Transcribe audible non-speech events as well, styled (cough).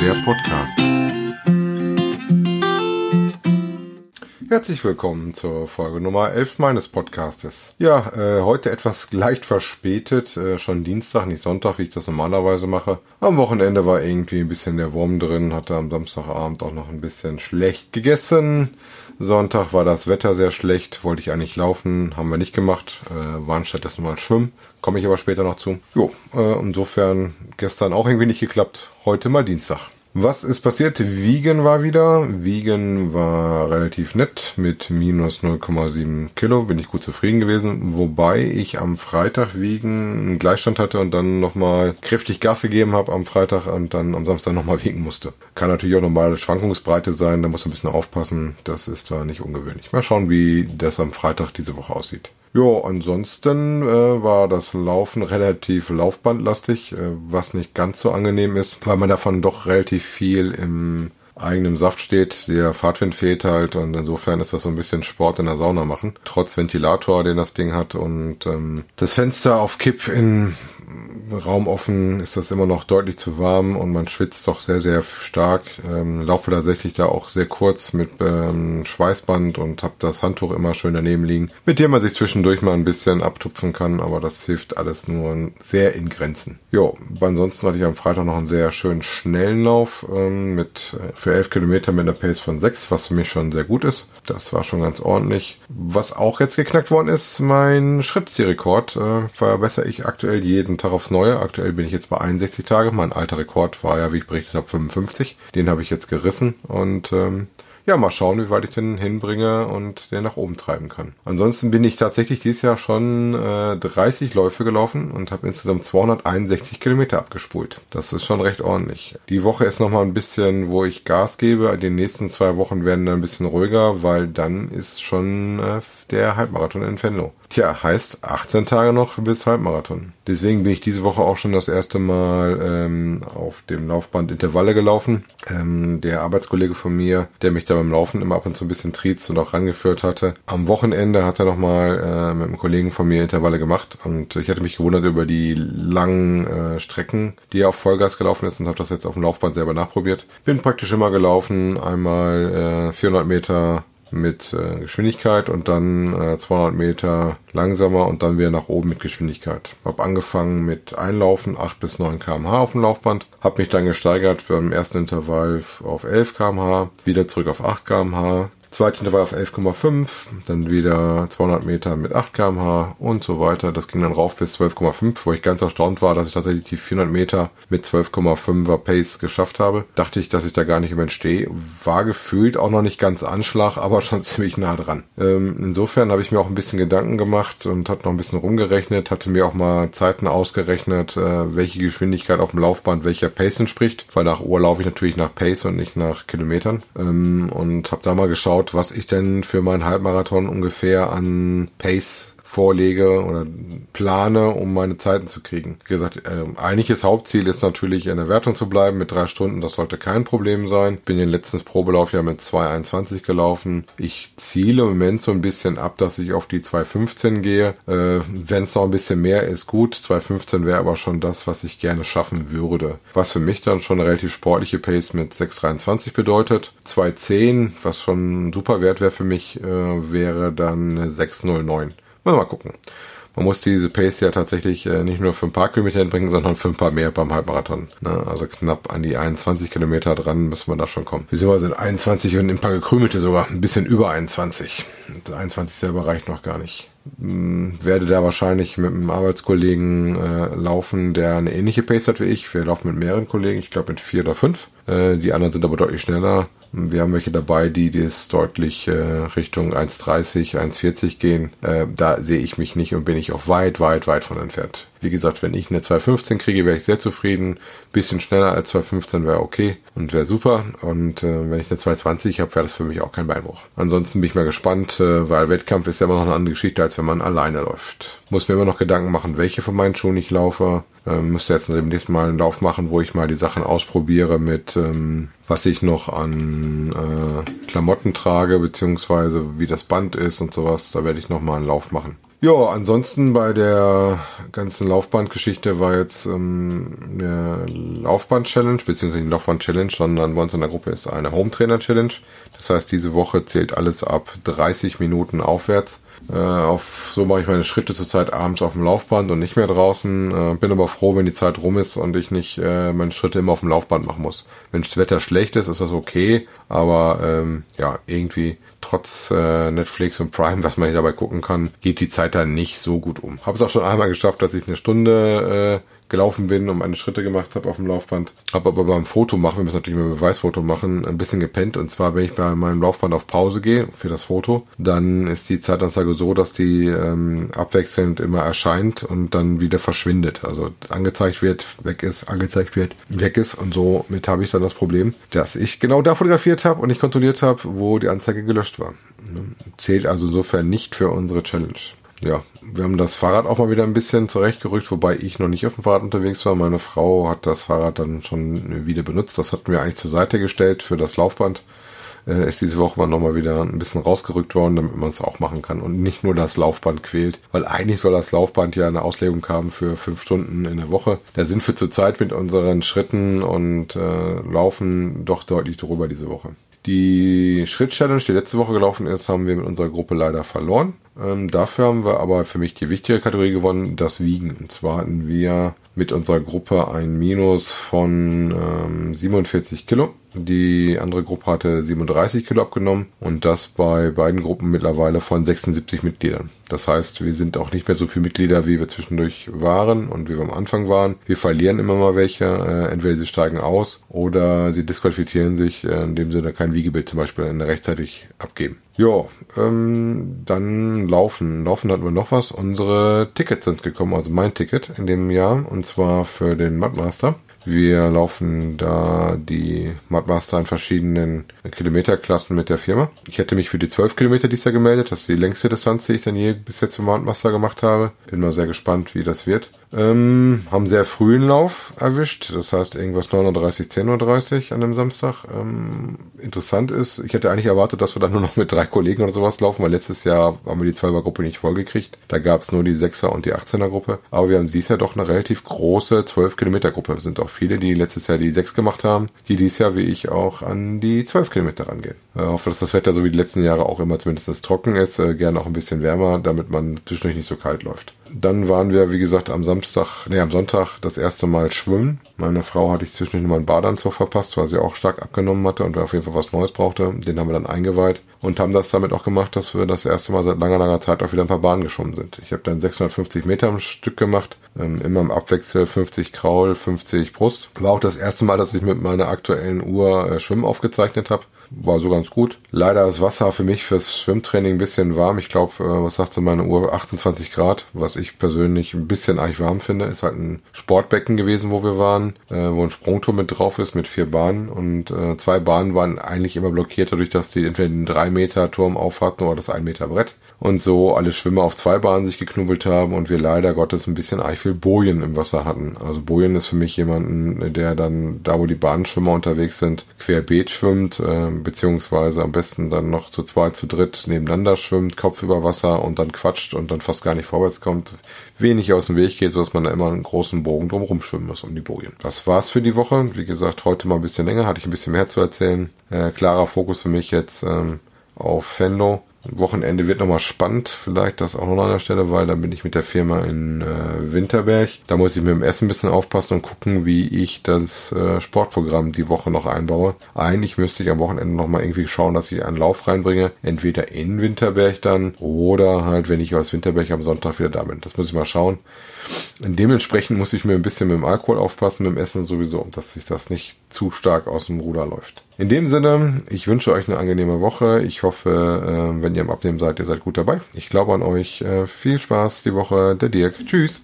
der Podcast. Herzlich willkommen zur Folge Nummer 11 meines Podcastes. Ja, äh, heute etwas leicht verspätet, äh, schon Dienstag, nicht Sonntag, wie ich das normalerweise mache. Am Wochenende war irgendwie ein bisschen der Wurm drin, hatte am Samstagabend auch noch ein bisschen schlecht gegessen. Sonntag war das Wetter sehr schlecht, wollte ich eigentlich laufen, haben wir nicht gemacht, äh, waren stattdessen mal schwimmen, komme ich aber später noch zu. Jo, äh, insofern gestern auch irgendwie nicht geklappt, heute mal Dienstag. Was ist passiert? Wiegen war wieder. Wiegen war relativ nett mit minus 0,7 Kilo. Bin ich gut zufrieden gewesen. Wobei ich am Freitag Wiegen einen Gleichstand hatte und dann nochmal kräftig Gas gegeben habe am Freitag und dann am Samstag nochmal (laughs) wiegen musste. Kann natürlich auch normale Schwankungsbreite sein. Da muss man ein bisschen aufpassen. Das ist da nicht ungewöhnlich. Mal schauen, wie das am Freitag diese Woche aussieht. Ja, ansonsten äh, war das Laufen relativ laufbandlastig, äh, was nicht ganz so angenehm ist, weil man davon doch relativ viel im eigenen Saft steht. Der Fahrtwind fehlt halt und insofern ist das so ein bisschen Sport in der Sauna machen. Trotz Ventilator, den das Ding hat und ähm, das Fenster auf Kipp in Raum offen ist das immer noch deutlich zu warm und man schwitzt doch sehr, sehr stark. Ähm, laufe tatsächlich da auch sehr kurz mit ähm, Schweißband und habe das Handtuch immer schön daneben liegen, mit dem man sich zwischendurch mal ein bisschen abtupfen kann, aber das hilft alles nur sehr in Grenzen. Jo, ansonsten hatte ich am Freitag noch einen sehr schönen schnellen Lauf ähm, mit äh, für 11 Kilometer mit einer Pace von 6, was für mich schon sehr gut ist. Das war schon ganz ordentlich. Was auch jetzt geknackt worden ist, mein Schrittzielrekord äh, verbessere ich aktuell jeden Tag aufs Neue. Aktuell bin ich jetzt bei 61 Tage. Mein alter Rekord war ja, wie ich berichtet habe, 55. Den habe ich jetzt gerissen und ähm, ja, mal schauen, wie weit ich den hinbringe und den nach oben treiben kann. Ansonsten bin ich tatsächlich dieses Jahr schon äh, 30 Läufe gelaufen und habe insgesamt 261 Kilometer abgespult. Das ist schon recht ordentlich. Die Woche ist nochmal ein bisschen, wo ich Gas gebe. Die nächsten zwei Wochen werden dann ein bisschen ruhiger, weil dann ist schon äh, der Halbmarathon in Venlo. Tja, heißt 18 Tage noch bis Halbmarathon. Deswegen bin ich diese Woche auch schon das erste Mal ähm, auf dem Laufband Intervalle gelaufen. Ähm, der Arbeitskollege von mir, der mich da beim Laufen immer ab und zu ein bisschen triezt und auch rangeführt hatte. Am Wochenende hat er nochmal äh, mit einem Kollegen von mir Intervalle gemacht und ich hatte mich gewundert über die langen äh, Strecken, die er auf Vollgas gelaufen ist und habe das jetzt auf dem Laufband selber nachprobiert. Bin praktisch immer gelaufen, einmal äh, 400 Meter mit äh, Geschwindigkeit und dann äh, 200 Meter langsamer und dann wieder nach oben mit Geschwindigkeit. Hab angefangen mit Einlaufen 8 bis 9 kmh auf dem Laufband, hab mich dann gesteigert beim ersten Intervall auf 11 kmh, wieder zurück auf 8 kmh, Zweite Intervall auf 11,5, dann wieder 200 Meter mit 8 kmh und so weiter. Das ging dann rauf bis 12,5, wo ich ganz erstaunt war, dass ich tatsächlich die 400 Meter mit 12,5er Pace geschafft habe. Dachte ich, dass ich da gar nicht überstehe. War gefühlt auch noch nicht ganz Anschlag, (laughs) aber schon ziemlich nah dran. Ähm, insofern habe ich mir auch ein bisschen Gedanken gemacht und hat noch ein bisschen rumgerechnet, hatte mir auch mal Zeiten ausgerechnet, äh, welche Geschwindigkeit auf dem Laufband welcher Pace entspricht, weil nach Uhr laufe ich natürlich nach Pace und nicht nach Kilometern. Ähm, und habe da mal geschaut, geschaut, was ich denn für meinen Halbmarathon ungefähr an Pace vorlege oder plane, um meine Zeiten zu kriegen. Wie gesagt, äh, eigentliches Hauptziel ist natürlich in der Wertung zu bleiben mit drei Stunden. Das sollte kein Problem sein. Bin den letzten Probelauf ja mit 2,21 gelaufen. Ich ziele im Moment so ein bisschen ab, dass ich auf die 2,15 gehe. Äh, Wenn es noch ein bisschen mehr ist, gut. 2,15 wäre aber schon das, was ich gerne schaffen würde. Was für mich dann schon eine relativ sportliche Pace mit 6,23 bedeutet. 2,10, was schon super Wert wäre für mich, äh, wäre dann 6,09. Mal gucken. Man muss diese Pace ja tatsächlich äh, nicht nur für ein paar Kilometer hinbringen, sondern für ein paar mehr beim Halbmarathon. Ne? Also knapp an die 21 Kilometer dran müssen wir da schon kommen. Wir sind 21 und ein paar gekrümelte sogar. Ein bisschen über 21. 21 selber reicht noch gar nicht. Hm, werde da wahrscheinlich mit einem Arbeitskollegen äh, laufen, der eine ähnliche Pace hat wie ich. Wir laufen mit mehreren Kollegen, ich glaube mit vier oder fünf. Äh, die anderen sind aber deutlich schneller. Wir haben welche dabei, die das deutlich äh, Richtung 1,30, 1,40 gehen. Äh, da sehe ich mich nicht und bin ich auch weit, weit, weit von entfernt. Wie gesagt, wenn ich eine 2,15 kriege, wäre ich sehr zufrieden. Bisschen schneller als 2,15 wäre okay und wäre super. Und äh, wenn ich eine 2,20 habe, wäre das für mich auch kein Beinbruch. Ansonsten bin ich mal gespannt, äh, weil Wettkampf ist ja immer noch eine andere Geschichte, als wenn man alleine läuft. Muss mir immer noch Gedanken machen, welche von meinen Schuhen ich laufe. Ähm, müsste jetzt demnächst mal einen Lauf machen, wo ich mal die Sachen ausprobiere mit, ähm, was ich noch an äh, Klamotten trage, beziehungsweise wie das Band ist und sowas. Da werde ich noch mal einen Lauf machen. Ja, ansonsten bei der ganzen Laufbandgeschichte war jetzt ähm, eine Laufband-Challenge, beziehungsweise die Laufband-Challenge, sondern bei uns in der Gruppe ist eine Home-Trainer-Challenge. Das heißt, diese Woche zählt alles ab 30 Minuten aufwärts. Äh, auf, so mache ich meine Schritte zurzeit abends auf dem Laufband und nicht mehr draußen. Äh, bin aber froh, wenn die Zeit rum ist und ich nicht äh, meine Schritte immer auf dem Laufband machen muss. Wenn das Wetter schlecht ist, ist das okay, aber ähm, ja, irgendwie trotz äh, Netflix und Prime, was man hier dabei gucken kann, geht die Zeit da nicht so gut um. Habe es auch schon einmal geschafft, dass ich eine Stunde äh, gelaufen bin und meine Schritte gemacht habe auf dem Laufband. Habe aber beim Foto machen, wir müssen natürlich mal Beweisfoto machen, ein bisschen gepennt. Und zwar, wenn ich bei meinem Laufband auf Pause gehe für das Foto, dann ist die Zeitanzeige so, dass die ähm, abwechselnd immer erscheint und dann wieder verschwindet. Also angezeigt wird, weg ist, angezeigt wird, weg ist. Und somit habe ich dann das Problem, dass ich genau da fotografiert habe und nicht kontrolliert habe, wo die Anzeige gelöscht war. Zählt also insofern nicht für unsere Challenge ja, wir haben das Fahrrad auch mal wieder ein bisschen zurechtgerückt, wobei ich noch nicht auf dem Fahrrad unterwegs war. Meine Frau hat das Fahrrad dann schon wieder benutzt. Das hatten wir eigentlich zur Seite gestellt für das Laufband. Äh, ist diese Woche mal nochmal wieder ein bisschen rausgerückt worden, damit man es auch machen kann und nicht nur das Laufband quält. Weil eigentlich soll das Laufband ja eine Auslegung haben für fünf Stunden in der Woche. Da sind wir zurzeit mit unseren Schritten und äh, Laufen doch deutlich drüber diese Woche. Die Schritt-Challenge, die letzte Woche gelaufen ist, haben wir mit unserer Gruppe leider verloren. Ähm, dafür haben wir aber für mich die wichtige Kategorie gewonnen, das Wiegen. Und zwar hatten wir mit unserer Gruppe ein Minus von ähm, 47 Kilo. Die andere Gruppe hatte 37 Kilo abgenommen und das bei beiden Gruppen mittlerweile von 76 Mitgliedern. Das heißt, wir sind auch nicht mehr so viele Mitglieder, wie wir zwischendurch waren und wie wir am Anfang waren. Wir verlieren immer mal welche. Äh, entweder sie steigen aus oder sie disqualifizieren sich, äh, indem sie da kein Wiegebild zum Beispiel rechtzeitig abgeben. Ja, ähm, dann Laufen. Laufen hatten wir noch was. Unsere Tickets sind gekommen, also mein Ticket in dem Jahr, und zwar für den Mudmaster. Wir laufen da die Mudmaster in verschiedenen Kilometerklassen mit der Firma. Ich hätte mich für die 12 Kilometer dies Jahr gemeldet. Das ist die längste Distanz, die ich dann je bis jetzt für Mudmaster gemacht habe. Bin mal sehr gespannt, wie das wird. Ähm, haben sehr frühen Lauf erwischt, das heißt irgendwas 9.30 10.30 an dem Samstag. Ähm, interessant ist, ich hätte eigentlich erwartet, dass wir dann nur noch mit drei Kollegen oder sowas laufen, weil letztes Jahr haben wir die 12er Gruppe nicht vollgekriegt. Da gab es nur die 6er und die 18er Gruppe. Aber wir haben dieses Jahr doch eine relativ große 12 Kilometer Gruppe. Es sind auch viele, die letztes Jahr die 6 gemacht haben, die dieses Jahr wie ich auch an die 12 Kilometer rangehen. Ich äh, hoffe, dass das Wetter so wie die letzten Jahre auch immer zumindest trocken ist, äh, gerne auch ein bisschen wärmer, damit man zwischendurch nicht so kalt läuft. Dann waren wir, wie gesagt, am Samstag, nee, am Sonntag das erste Mal schwimmen. Meine Frau hatte ich zwischendurch nochmal einen Badeanzug verpasst, weil sie auch stark abgenommen hatte und auf jeden Fall was Neues brauchte. Den haben wir dann eingeweiht und haben das damit auch gemacht, dass wir das erste Mal seit langer, langer Zeit auch wieder ein paar Bahnen geschwommen sind. Ich habe dann 650 Meter am Stück gemacht, ähm, immer im Abwechsel 50 Kraul, 50 Brust. War auch das erste Mal, dass ich mit meiner aktuellen Uhr äh, Schwimmen aufgezeichnet habe war so ganz gut. Leider ist Wasser für mich fürs Schwimmtraining ein bisschen warm. Ich glaube, äh, was sagte meine Uhr? 28 Grad, was ich persönlich ein bisschen eigentlich warm finde. Ist halt ein Sportbecken gewesen, wo wir waren, äh, wo ein Sprungturm mit drauf ist mit vier Bahnen und äh, zwei Bahnen waren eigentlich immer blockiert, dadurch, dass die entweder den 3 Meter Turm auf hatten oder das 1 Meter Brett und so alle Schwimmer auf zwei Bahnen sich geknubbelt haben und wir leider Gottes ein bisschen eigentlich viel Bojen im Wasser hatten. Also Bojen ist für mich jemanden, der dann da, wo die Bahnschwimmer unterwegs sind, querbeet schwimmt, äh, beziehungsweise am besten dann noch zu zweit, zu dritt nebeneinander schwimmt, Kopf über Wasser und dann quatscht und dann fast gar nicht vorwärts kommt, wenig aus dem Weg geht, sodass man da immer einen großen Bogen drum schwimmen muss um die Bojen. Das war's für die Woche. Wie gesagt, heute mal ein bisschen länger, hatte ich ein bisschen mehr zu erzählen. Äh, klarer Fokus für mich jetzt ähm, auf Fenlo Wochenende wird nochmal spannend, vielleicht das auch noch an der Stelle, weil dann bin ich mit der Firma in äh, Winterberg. Da muss ich mit dem Essen ein bisschen aufpassen und gucken, wie ich das äh, Sportprogramm die Woche noch einbaue. Eigentlich müsste ich am Wochenende nochmal irgendwie schauen, dass ich einen Lauf reinbringe. Entweder in Winterberg dann oder halt, wenn ich aus Winterberg am Sonntag wieder da bin. Das muss ich mal schauen. Dementsprechend muss ich mir ein bisschen mit dem Alkohol aufpassen, mit dem Essen sowieso, dass sich das nicht zu stark aus dem Ruder läuft. In dem Sinne, ich wünsche euch eine angenehme Woche. Ich hoffe, äh, wenn ihr im Abnehmen seid, ihr seid gut dabei. Ich glaube an euch. Äh, viel Spaß die Woche. Der Dirk. Tschüss.